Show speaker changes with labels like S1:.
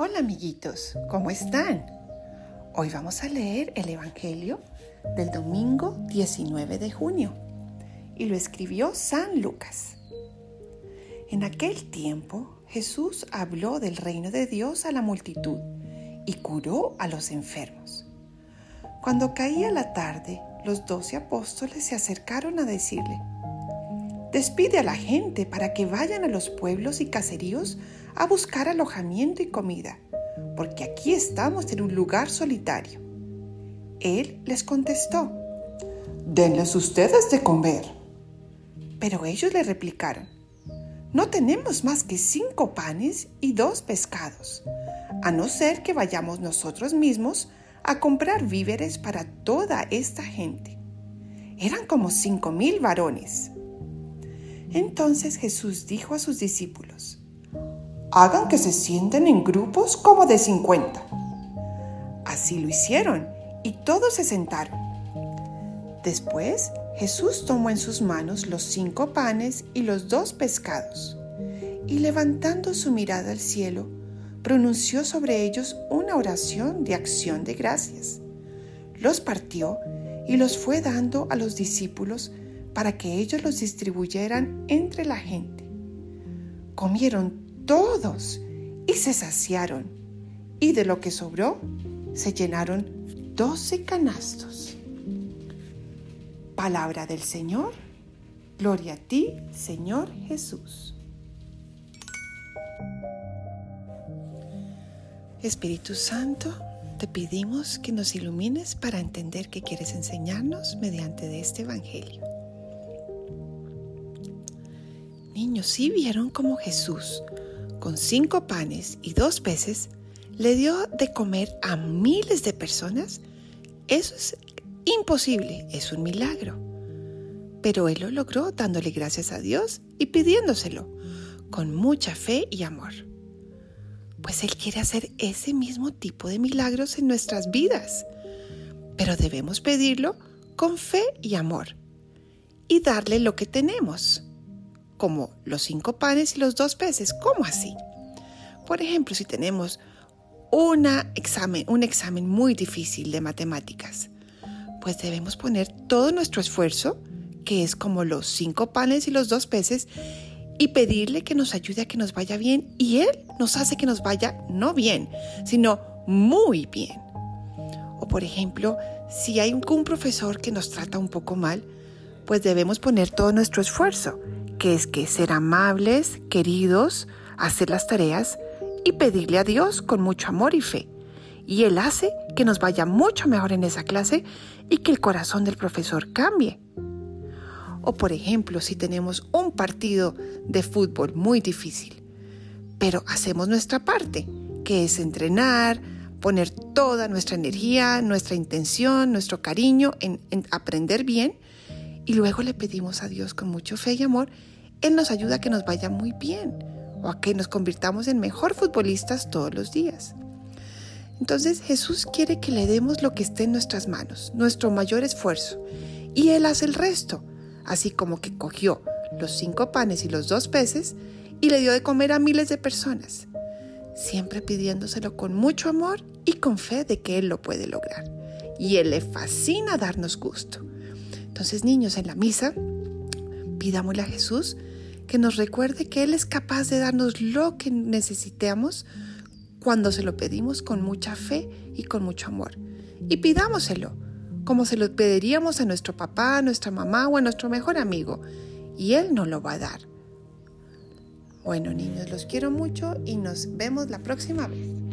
S1: Hola amiguitos, ¿cómo están? Hoy vamos a leer el Evangelio del domingo 19 de junio y lo escribió San Lucas. En aquel tiempo Jesús habló del reino de Dios a la multitud y curó a los enfermos. Cuando caía la tarde, los doce apóstoles se acercaron a decirle, Despide a la gente para que vayan a los pueblos y caseríos a buscar alojamiento y comida, porque aquí estamos en un lugar solitario. Él les contestó, Denles ustedes de comer. Pero ellos le replicaron, No tenemos más que cinco panes y dos pescados, a no ser que vayamos nosotros mismos a comprar víveres para toda esta gente. Eran como cinco mil varones. Entonces Jesús dijo a sus discípulos, Hagan que se sienten en grupos como de cincuenta. Así lo hicieron y todos se sentaron. Después Jesús tomó en sus manos los cinco panes y los dos pescados, y levantando su mirada al cielo, pronunció sobre ellos una oración de acción de gracias. Los partió y los fue dando a los discípulos para que ellos los distribuyeran entre la gente. Comieron todos y se saciaron, y de lo que sobró se llenaron doce canastos. Palabra del Señor, gloria a ti, Señor Jesús. Espíritu Santo, te pedimos que nos ilumines para entender qué quieres enseñarnos mediante de este Evangelio. Niños, ¿sí vieron cómo Jesús, con cinco panes y dos peces, le dio de comer a miles de personas? Eso es imposible, es un milagro. Pero Él lo logró dándole gracias a Dios y pidiéndoselo, con mucha fe y amor. Pues Él quiere hacer ese mismo tipo de milagros en nuestras vidas. Pero debemos pedirlo con fe y amor y darle lo que tenemos como los cinco panes y los dos peces. ¿Cómo así? Por ejemplo, si tenemos examen, un examen muy difícil de matemáticas, pues debemos poner todo nuestro esfuerzo, que es como los cinco panes y los dos peces, y pedirle que nos ayude a que nos vaya bien. Y Él nos hace que nos vaya no bien, sino muy bien. O por ejemplo, si hay un profesor que nos trata un poco mal, pues debemos poner todo nuestro esfuerzo que es que ser amables, queridos, hacer las tareas y pedirle a Dios con mucho amor y fe. Y Él hace que nos vaya mucho mejor en esa clase y que el corazón del profesor cambie. O por ejemplo, si tenemos un partido de fútbol muy difícil, pero hacemos nuestra parte, que es entrenar, poner toda nuestra energía, nuestra intención, nuestro cariño en, en aprender bien, y luego le pedimos a Dios con mucho fe y amor, Él nos ayuda a que nos vaya muy bien o a que nos convirtamos en mejor futbolistas todos los días. Entonces Jesús quiere que le demos lo que esté en nuestras manos, nuestro mayor esfuerzo, y Él hace el resto, así como que cogió los cinco panes y los dos peces y le dio de comer a miles de personas, siempre pidiéndoselo con mucho amor y con fe de que Él lo puede lograr. Y Él le fascina darnos gusto. Entonces, niños, en la misa, pidámosle a Jesús que nos recuerde que Él es capaz de darnos lo que necesitemos cuando se lo pedimos con mucha fe y con mucho amor. Y pidámoselo, como se lo pediríamos a nuestro papá, a nuestra mamá o a nuestro mejor amigo. Y Él nos lo va a dar. Bueno, niños, los quiero mucho y nos vemos la próxima vez.